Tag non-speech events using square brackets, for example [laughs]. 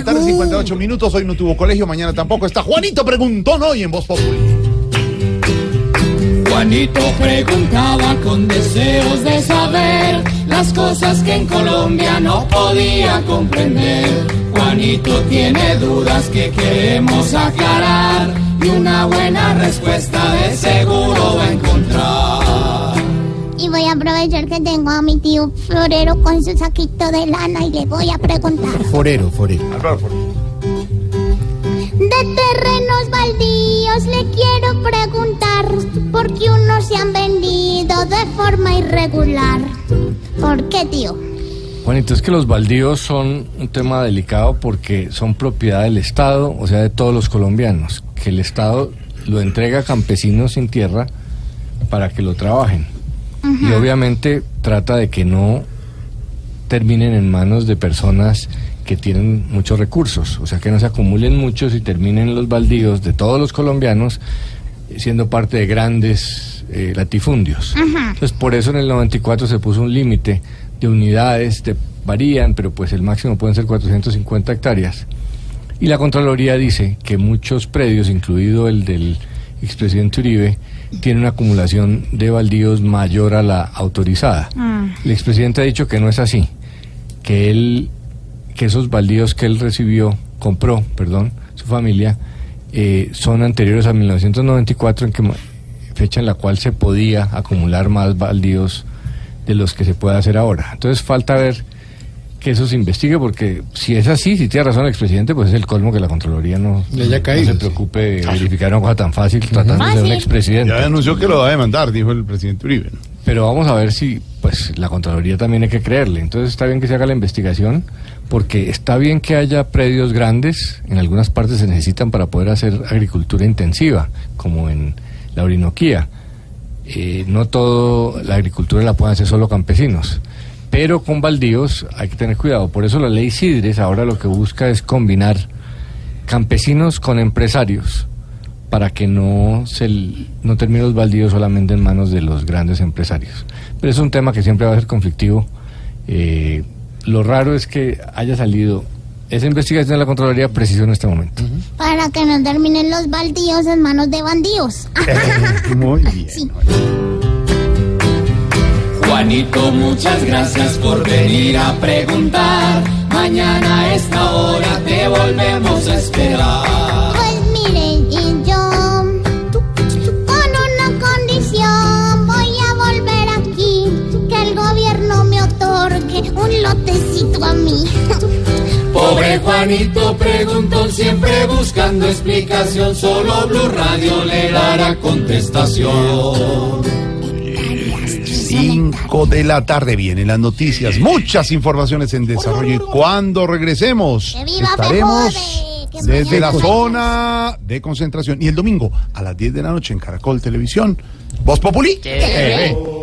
la tarde, 58 minutos. Hoy no tuvo colegio, mañana tampoco. Está Juanito Preguntón hoy en Voz Populi. Juanito preguntaba con deseos de saber las cosas que en Colombia no podía comprender. Juanito tiene dudas que queremos aclarar y una buena respuesta de seguro va a encontrar. Y voy a aprovechar que tengo a mi tío Florero con su saquito de lana y le voy a preguntar. Forero, forero. De terrenos baldíos le quiero preguntar por qué unos se han vendido de forma irregular. ¿Por qué, tío? Juanito, es que los baldíos son un tema delicado porque son propiedad del Estado, o sea, de todos los colombianos, que el Estado lo entrega a campesinos sin tierra para que lo trabajen. Y obviamente trata de que no terminen en manos de personas que tienen muchos recursos, o sea, que no se acumulen muchos y terminen los baldíos de todos los colombianos siendo parte de grandes eh, latifundios. Entonces, por eso en el 94 se puso un límite de unidades, de, varían, pero pues el máximo pueden ser 450 hectáreas. Y la Contraloría dice que muchos predios, incluido el del expresidente Uribe, tienen una acumulación de baldíos mayor a la autorizada. El expresidente ha dicho que no es así, que él, que esos baldíos que él recibió, compró, perdón, su familia, eh, son anteriores a 1994, en que, fecha en la cual se podía acumular más baldíos de los que se puede hacer ahora. Entonces falta ver que eso se investigue, porque si es así, si tiene razón el expresidente, pues es el colmo que la Contraloría no, se preocupe de verificar una cosa tan fácil tratando de ser un expresidente. Ya anunció que lo va a demandar, dijo el presidente Uribe. ¿no? Pero vamos a ver si, pues, la Contraloría también hay que creerle. Entonces está bien que se haga la investigación, porque está bien que haya predios grandes, en algunas partes se necesitan para poder hacer agricultura intensiva, como en la Orinoquía. Eh, no todo la agricultura la pueden hacer solo campesinos, pero con baldíos hay que tener cuidado. Por eso la ley Sidres ahora lo que busca es combinar campesinos con empresarios para que no se no terminen los baldíos solamente en manos de los grandes empresarios. Pero es un tema que siempre va a ser conflictivo. Eh, lo raro es que haya salido esa investigación de la Contraloría preciso en este momento. Para que no terminen los baldíos en manos de bandidos. [laughs] Muy bien. Juanito, muchas gracias por venir a preguntar. Mañana a esta hora te volvemos a esperar. Pues miren, y yo con una condición voy a volver aquí, que el gobierno me otorgue un lotecito a mí. [laughs] Pobre Juanito preguntó siempre buscando explicación, solo Blue Radio le dará contestación. 5 de la tarde vienen las noticias, muchas informaciones en desarrollo y cuando regresemos ¡Que viva estaremos desde la zona de concentración y el domingo a las 10 de la noche en Caracol Televisión, Voz Populi. TV.